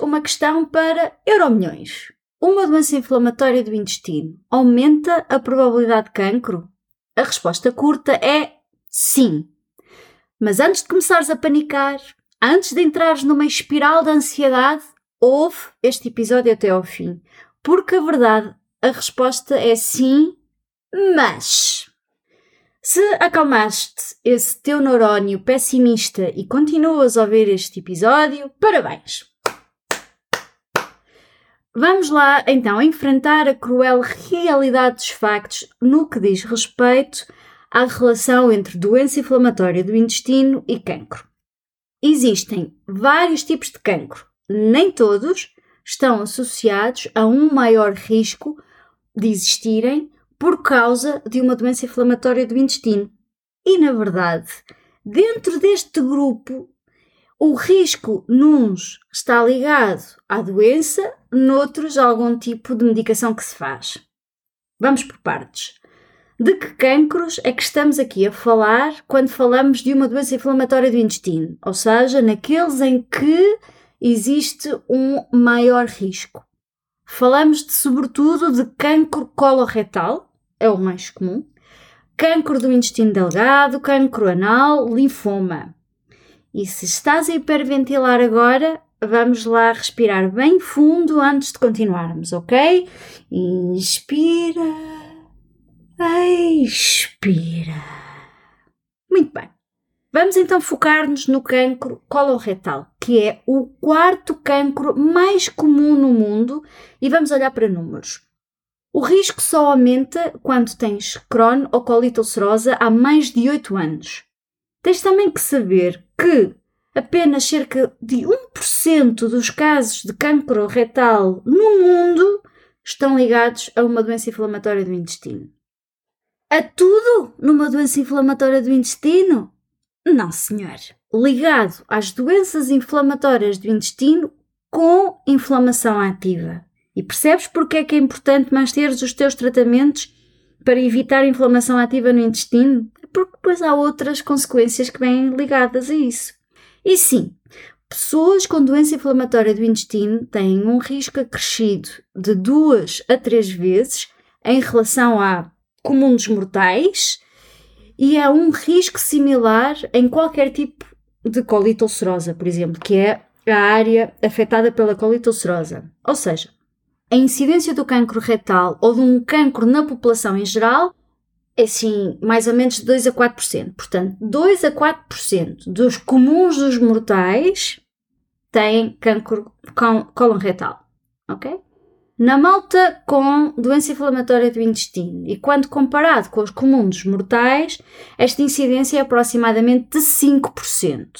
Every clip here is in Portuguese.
Uma questão para Euromilhões. Uma doença inflamatória do intestino aumenta a probabilidade de cancro? A resposta curta é sim. Mas antes de começares a panicar, antes de entrares numa espiral de ansiedade, ouve este episódio até ao fim. Porque a verdade, a resposta é sim, mas. Se acalmaste esse teu neurónio pessimista e continuas a ouvir este episódio, parabéns! Vamos lá então enfrentar a cruel realidade dos factos no que diz respeito à relação entre doença inflamatória do intestino e cancro. Existem vários tipos de cancro, nem todos estão associados a um maior risco de existirem por causa de uma doença inflamatória do intestino. E na verdade, dentro deste grupo o risco nuns está ligado à doença, noutros a algum tipo de medicação que se faz. Vamos por partes. De que cancros é que estamos aqui a falar quando falamos de uma doença inflamatória do intestino? Ou seja, naqueles em que existe um maior risco. Falamos de, sobretudo de cancro coloretal, é o mais comum, cancro do intestino delgado, cancro anal, linfoma. E se estás a hiperventilar agora, vamos lá respirar bem fundo antes de continuarmos, ok? Inspira, expira. Muito bem. Vamos então focar-nos no cancro coloretal, que é o quarto cancro mais comum no mundo, e vamos olhar para números. O risco só aumenta quando tens Crohn ou colite ulcerosa há mais de 8 anos. Tens também que saber que apenas cerca de 1% dos casos de cancro retal no mundo estão ligados a uma doença inflamatória do intestino. A tudo numa doença inflamatória do intestino? Não, senhor. Ligado às doenças inflamatórias do intestino com inflamação ativa. E percebes porque é que é importante manteres os teus tratamentos para evitar inflamação ativa no intestino? porque depois há outras consequências que vêm ligadas a isso. E sim, pessoas com doença inflamatória do intestino têm um risco acrescido de duas a três vezes em relação a comum dos mortais e há um risco similar em qualquer tipo de colite ulcerosa, por exemplo, que é a área afetada pela colite ulcerosa. Ou seja, a incidência do cancro retal ou de um cancro na população em geral é assim, mais ou menos 2 a 4%. Portanto, 2 a 4% dos comuns dos mortais têm cancro colon retal, ok? Na malta com doença inflamatória do intestino e quando comparado com os comuns dos mortais, esta incidência é aproximadamente de 5%.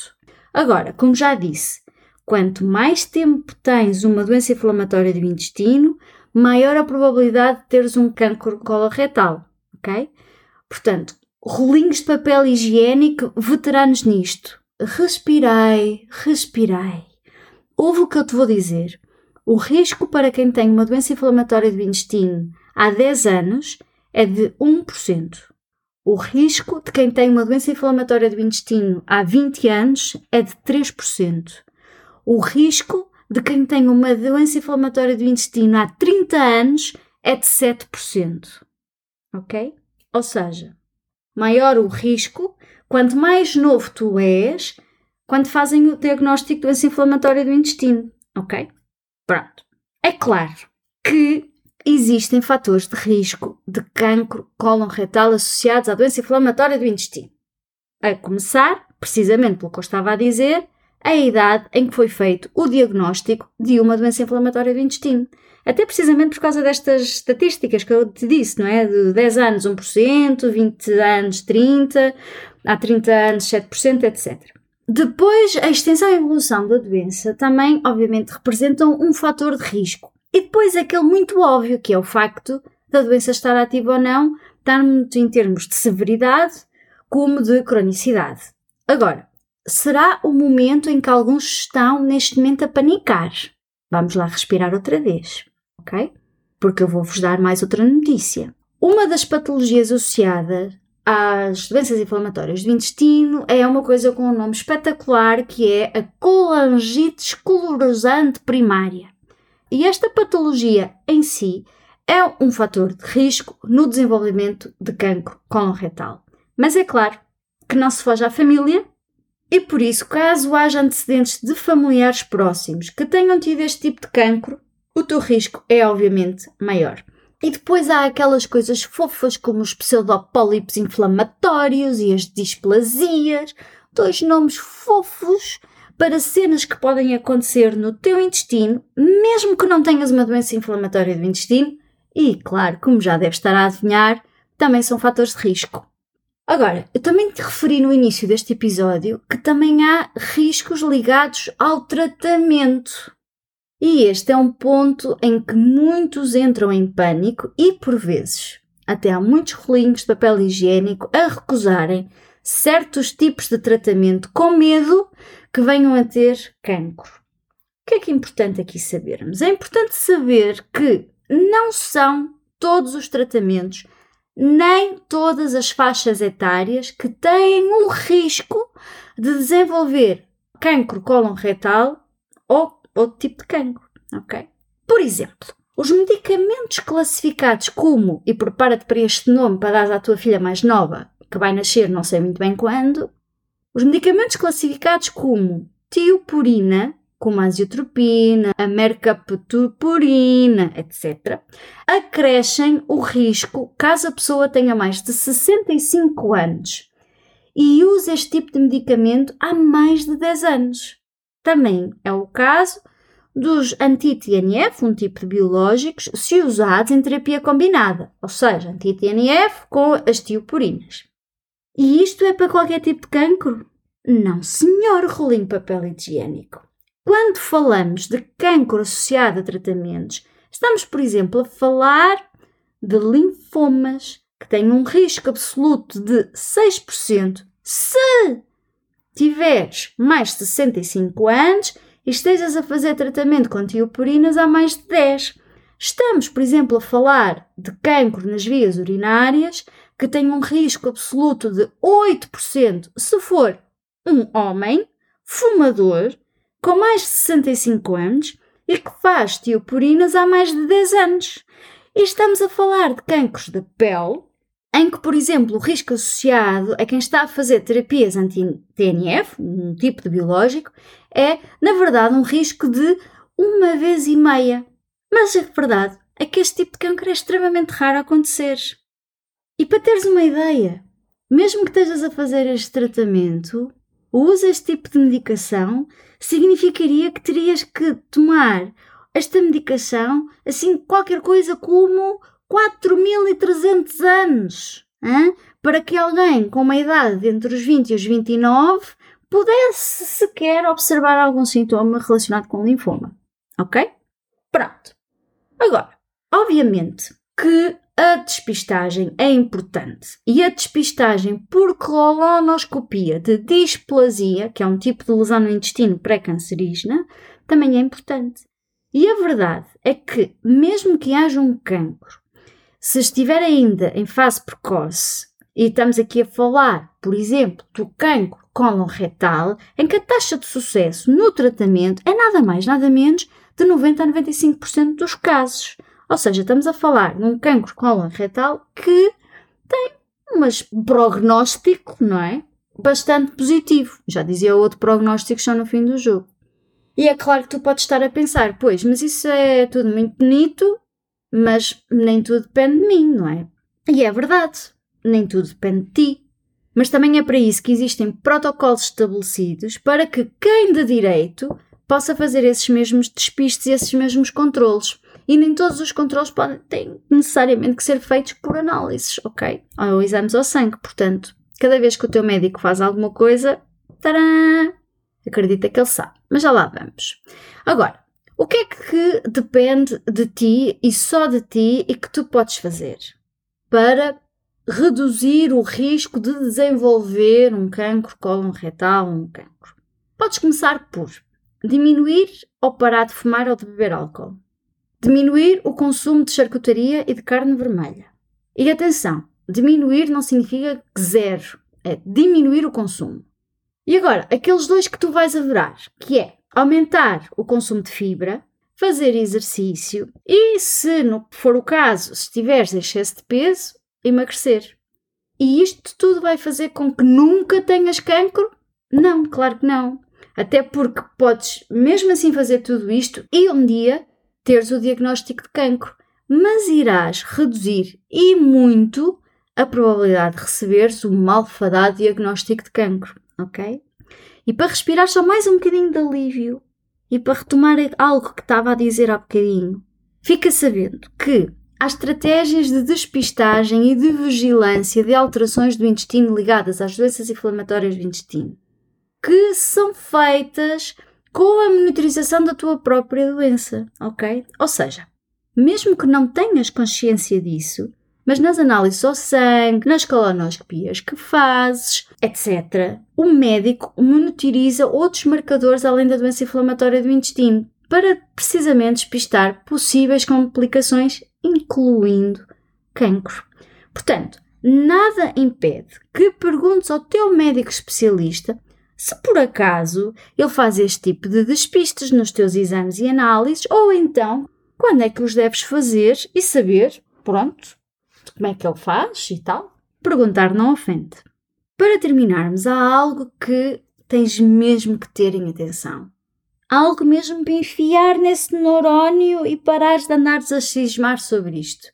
Agora, como já disse, quanto mais tempo tens uma doença inflamatória do intestino, maior a probabilidade de teres um cancro coloretal, ok? Portanto, rolinhos de papel higiênico, veteranos nisto. Respirei, respirei. Ouve o que eu te vou dizer. O risco para quem tem uma doença inflamatória do intestino há 10 anos é de 1%. O risco de quem tem uma doença inflamatória do intestino há 20 anos é de 3%. O risco de quem tem uma doença inflamatória do intestino há 30 anos é de 7%. Ok? Ou seja, maior o risco, quanto mais novo tu és, quando fazem o diagnóstico de doença inflamatória do intestino, ok? Pronto. É claro que existem fatores de risco de cancro cólon retal associados à doença inflamatória do intestino. A começar, precisamente pelo que eu estava a dizer, a idade em que foi feito o diagnóstico de uma doença inflamatória do intestino. Até precisamente por causa destas estatísticas que eu te disse, não é? De 10 anos 1%, 20 anos 30%, há 30 anos 7%, etc. Depois, a extensão e evolução da doença também, obviamente, representam um fator de risco. E depois, aquele muito óbvio, que é o facto da doença estar ativa ou não, tanto em termos de severidade como de cronicidade. Agora, será o momento em que alguns estão neste momento a panicar? Vamos lá respirar outra vez, ok? Porque eu vou-vos dar mais outra notícia. Uma das patologias associadas às doenças inflamatórias do intestino é uma coisa com um nome espetacular que é a colangite esclerosante primária. E esta patologia em si é um fator de risco no desenvolvimento de cancro coloretal. Mas é claro que não se foge à família e por isso, caso haja antecedentes de familiares próximos que tenham tido este tipo de cancro, o teu risco é obviamente maior. E depois há aquelas coisas fofas como os pseudopólipos inflamatórios e as displasias, dois nomes fofos para cenas que podem acontecer no teu intestino, mesmo que não tenhas uma doença inflamatória do intestino, e, claro, como já deves estar a adivinhar, também são fatores de risco. Agora, eu também te referi no início deste episódio que também há riscos ligados ao tratamento. E este é um ponto em que muitos entram em pânico e, por vezes, até há muitos rolinhos de papel higiênico a recusarem certos tipos de tratamento com medo que venham a ter cancro. O que é que é importante aqui sabermos? É importante saber que não são todos os tratamentos, nem todas as faixas etárias que têm o risco de desenvolver cancro colon retal ou outro tipo de cancro, ok? Por exemplo, os medicamentos classificados como, e prepara-te para este nome para dar à tua filha mais nova, que vai nascer não sei muito bem quando, os medicamentos classificados como tiopurina, como a aziotropina, a mercaptopurina, etc., acrescem o risco caso a pessoa tenha mais de 65 anos e use este tipo de medicamento há mais de 10 anos. Também é o caso dos anti-TNF, um tipo de biológicos, se usados em terapia combinada, ou seja, anti-TNF com as tiopurinas. E isto é para qualquer tipo de cancro? Não, senhor rolinho papel higiênico. Quando falamos de cancro associado a tratamentos, estamos, por exemplo, a falar de linfomas que têm um risco absoluto de 6% se tiveres mais de 65 anos e estejas a fazer tratamento com tiopurinas há mais de 10. Estamos, por exemplo, a falar de cancro nas vias urinárias que tem um risco absoluto de 8% se for um homem fumador com mais de 65 anos e que faz tiopurinas há mais de 10 anos. E estamos a falar de cancros da pele em que, por exemplo, o risco associado a quem está a fazer terapias anti-TNF, um tipo de biológico, é, na verdade, um risco de uma vez e meia. Mas a verdade é que este tipo de câncer é extremamente raro acontecer. E para teres uma ideia, mesmo que estejas a fazer este tratamento, o uso deste tipo de medicação significaria que terias que tomar esta medicação assim qualquer coisa como 4.300 anos hein? para que alguém com uma idade entre os 20 e os 29 pudesse sequer observar algum sintoma relacionado com linfoma. Ok? Pronto. Agora, obviamente que a despistagem é importante e a despistagem por colonoscopia de displasia, que é um tipo de lesão no intestino pré-cancerígena, também é importante. E a verdade é que, mesmo que haja um cancro se estiver ainda em fase precoce, e estamos aqui a falar, por exemplo, do cancro cólon retal, em que a taxa de sucesso no tratamento é nada mais, nada menos de 90 a 95% dos casos. Ou seja, estamos a falar de um cancro cólon retal que tem um prognóstico, não é? Bastante positivo. Já dizia outro prognóstico só no fim do jogo. E é claro que tu podes estar a pensar, pois, mas isso é tudo muito bonito, mas nem tudo depende de mim, não é? E é verdade, nem tudo depende de ti. Mas também é para isso que existem protocolos estabelecidos para que quem de direito possa fazer esses mesmos despistes e esses mesmos controles. E nem todos os controles podem, têm necessariamente que ser feitos por análises, ok? Ou exames ao sangue. Portanto, cada vez que o teu médico faz alguma coisa, tará, Acredita que ele sabe, mas já lá vamos. Agora, o que é que depende de ti e só de ti e que tu podes fazer para reduzir o risco de desenvolver um cancro cólon retal um cancro? Podes começar por diminuir ou parar de fumar ou de beber álcool. Diminuir o consumo de charcutaria e de carne vermelha. E atenção, diminuir não significa zero, é diminuir o consumo. E agora, aqueles dois que tu vais adorar, que é aumentar o consumo de fibra, fazer exercício e, se não for o caso, se estiveres em excesso de peso, emagrecer. E isto tudo vai fazer com que nunca tenhas cancro? Não, claro que não. Até porque podes mesmo assim fazer tudo isto e um dia teres o diagnóstico de cancro, mas irás reduzir e muito a probabilidade de receberes o malfadado diagnóstico de cancro, ok? E para respirar só mais um bocadinho de alívio e para retomar algo que estava a dizer há bocadinho, fica sabendo que há estratégias de despistagem e de vigilância de alterações do intestino ligadas às doenças inflamatórias do intestino que são feitas com a monitorização da tua própria doença, ok? Ou seja, mesmo que não tenhas consciência disso, mas nas análises ao sangue, nas colonoscopias que fazes, etc., o médico monitoriza outros marcadores além da doença inflamatória do intestino para precisamente despistar possíveis complicações, incluindo cancro. Portanto, nada impede que perguntes ao teu médico especialista se por acaso ele faz este tipo de despistes nos teus exames e análises, ou então quando é que os deves fazer e saber, pronto, como é que ele faz e tal. Perguntar não ofende. Para terminarmos, há algo que tens mesmo que ter em atenção. Algo mesmo para enfiar nesse neurónio e parares de andares a cismar sobre isto.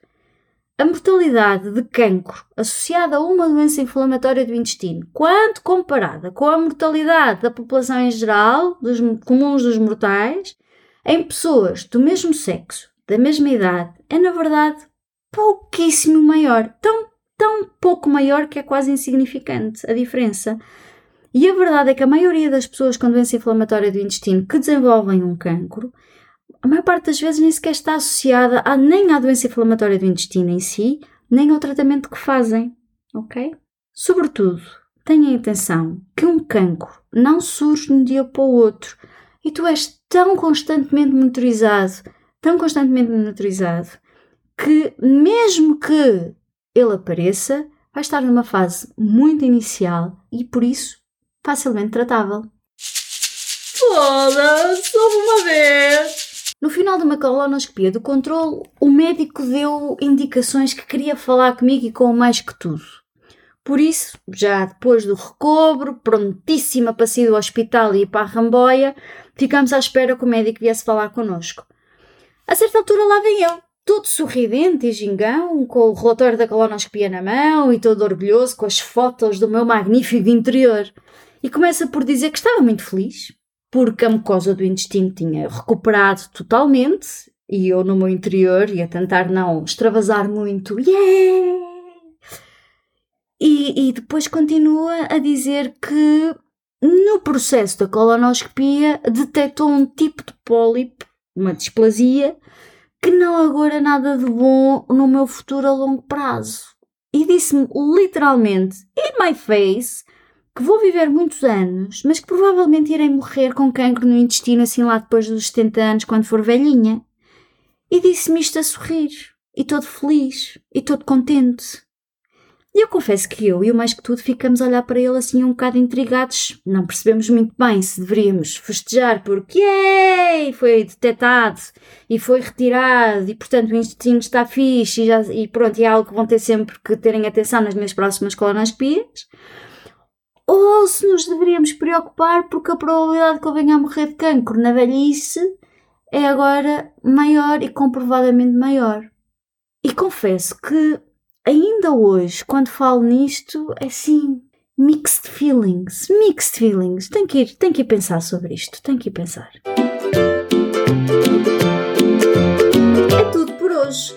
A mortalidade de cancro associada a uma doença inflamatória do intestino, quando comparada com a mortalidade da população em geral, dos comuns dos mortais, em pessoas do mesmo sexo, da mesma idade, é na verdade pouquíssimo maior. Tão, tão pouco maior que é quase insignificante a diferença. E a verdade é que a maioria das pessoas com doença inflamatória do intestino que desenvolvem um cancro a maior parte das vezes nem sequer está associada a, nem à doença inflamatória do intestino em si, nem ao tratamento que fazem, ok? Sobretudo, tenha atenção que um cancro não surge de um dia para o outro e tu és tão constantemente monitorizado, tão constantemente monitorizado, que mesmo que ele apareça, vai estar numa fase muito inicial e por isso facilmente tratável. Foda-se uma vez! No final de uma colonoscopia do controle, o médico deu indicações que queria falar comigo e com mais que tudo. Por isso, já depois do recobro, prontíssima para sair do hospital e ir para a Ramboia, ficamos à espera que o médico viesse falar connosco. A certa altura lá vem eu, todo sorridente e gingão, com o relatório da colonoscopia na mão e todo orgulhoso com as fotos do meu magnífico interior. E começa por dizer que estava muito feliz, porque a mucosa do intestino tinha recuperado totalmente e eu no meu interior ia tentar não extravasar muito. Yeah! E, e depois continua a dizer que no processo da colonoscopia detectou um tipo de pólipo, uma displasia, que não agora nada de bom no meu futuro a longo prazo. E disse-me literalmente, in my face, que vou viver muitos anos, mas que provavelmente irei morrer com cancro no intestino assim lá depois dos 70 anos, quando for velhinha. E disse-me isto a sorrir, e todo feliz, e todo contente. E eu confesso que eu e o mais que tudo ficamos a olhar para ele assim um bocado intrigados. Não percebemos muito bem se deveríamos festejar porque yay, foi detectado e foi retirado e portanto o intestino está fixe e, já, e pronto, é algo que vão ter sempre que terem atenção nas minhas próximas colonoscopias ou se nos deveríamos preocupar porque a probabilidade que ele venha a morrer de cancro na velhice é agora maior e comprovadamente maior. E confesso que ainda hoje, quando falo nisto, é assim, mixed feelings, mixed feelings. Tenho que ir, tenho que ir pensar sobre isto, tenho que ir pensar. É tudo por hoje.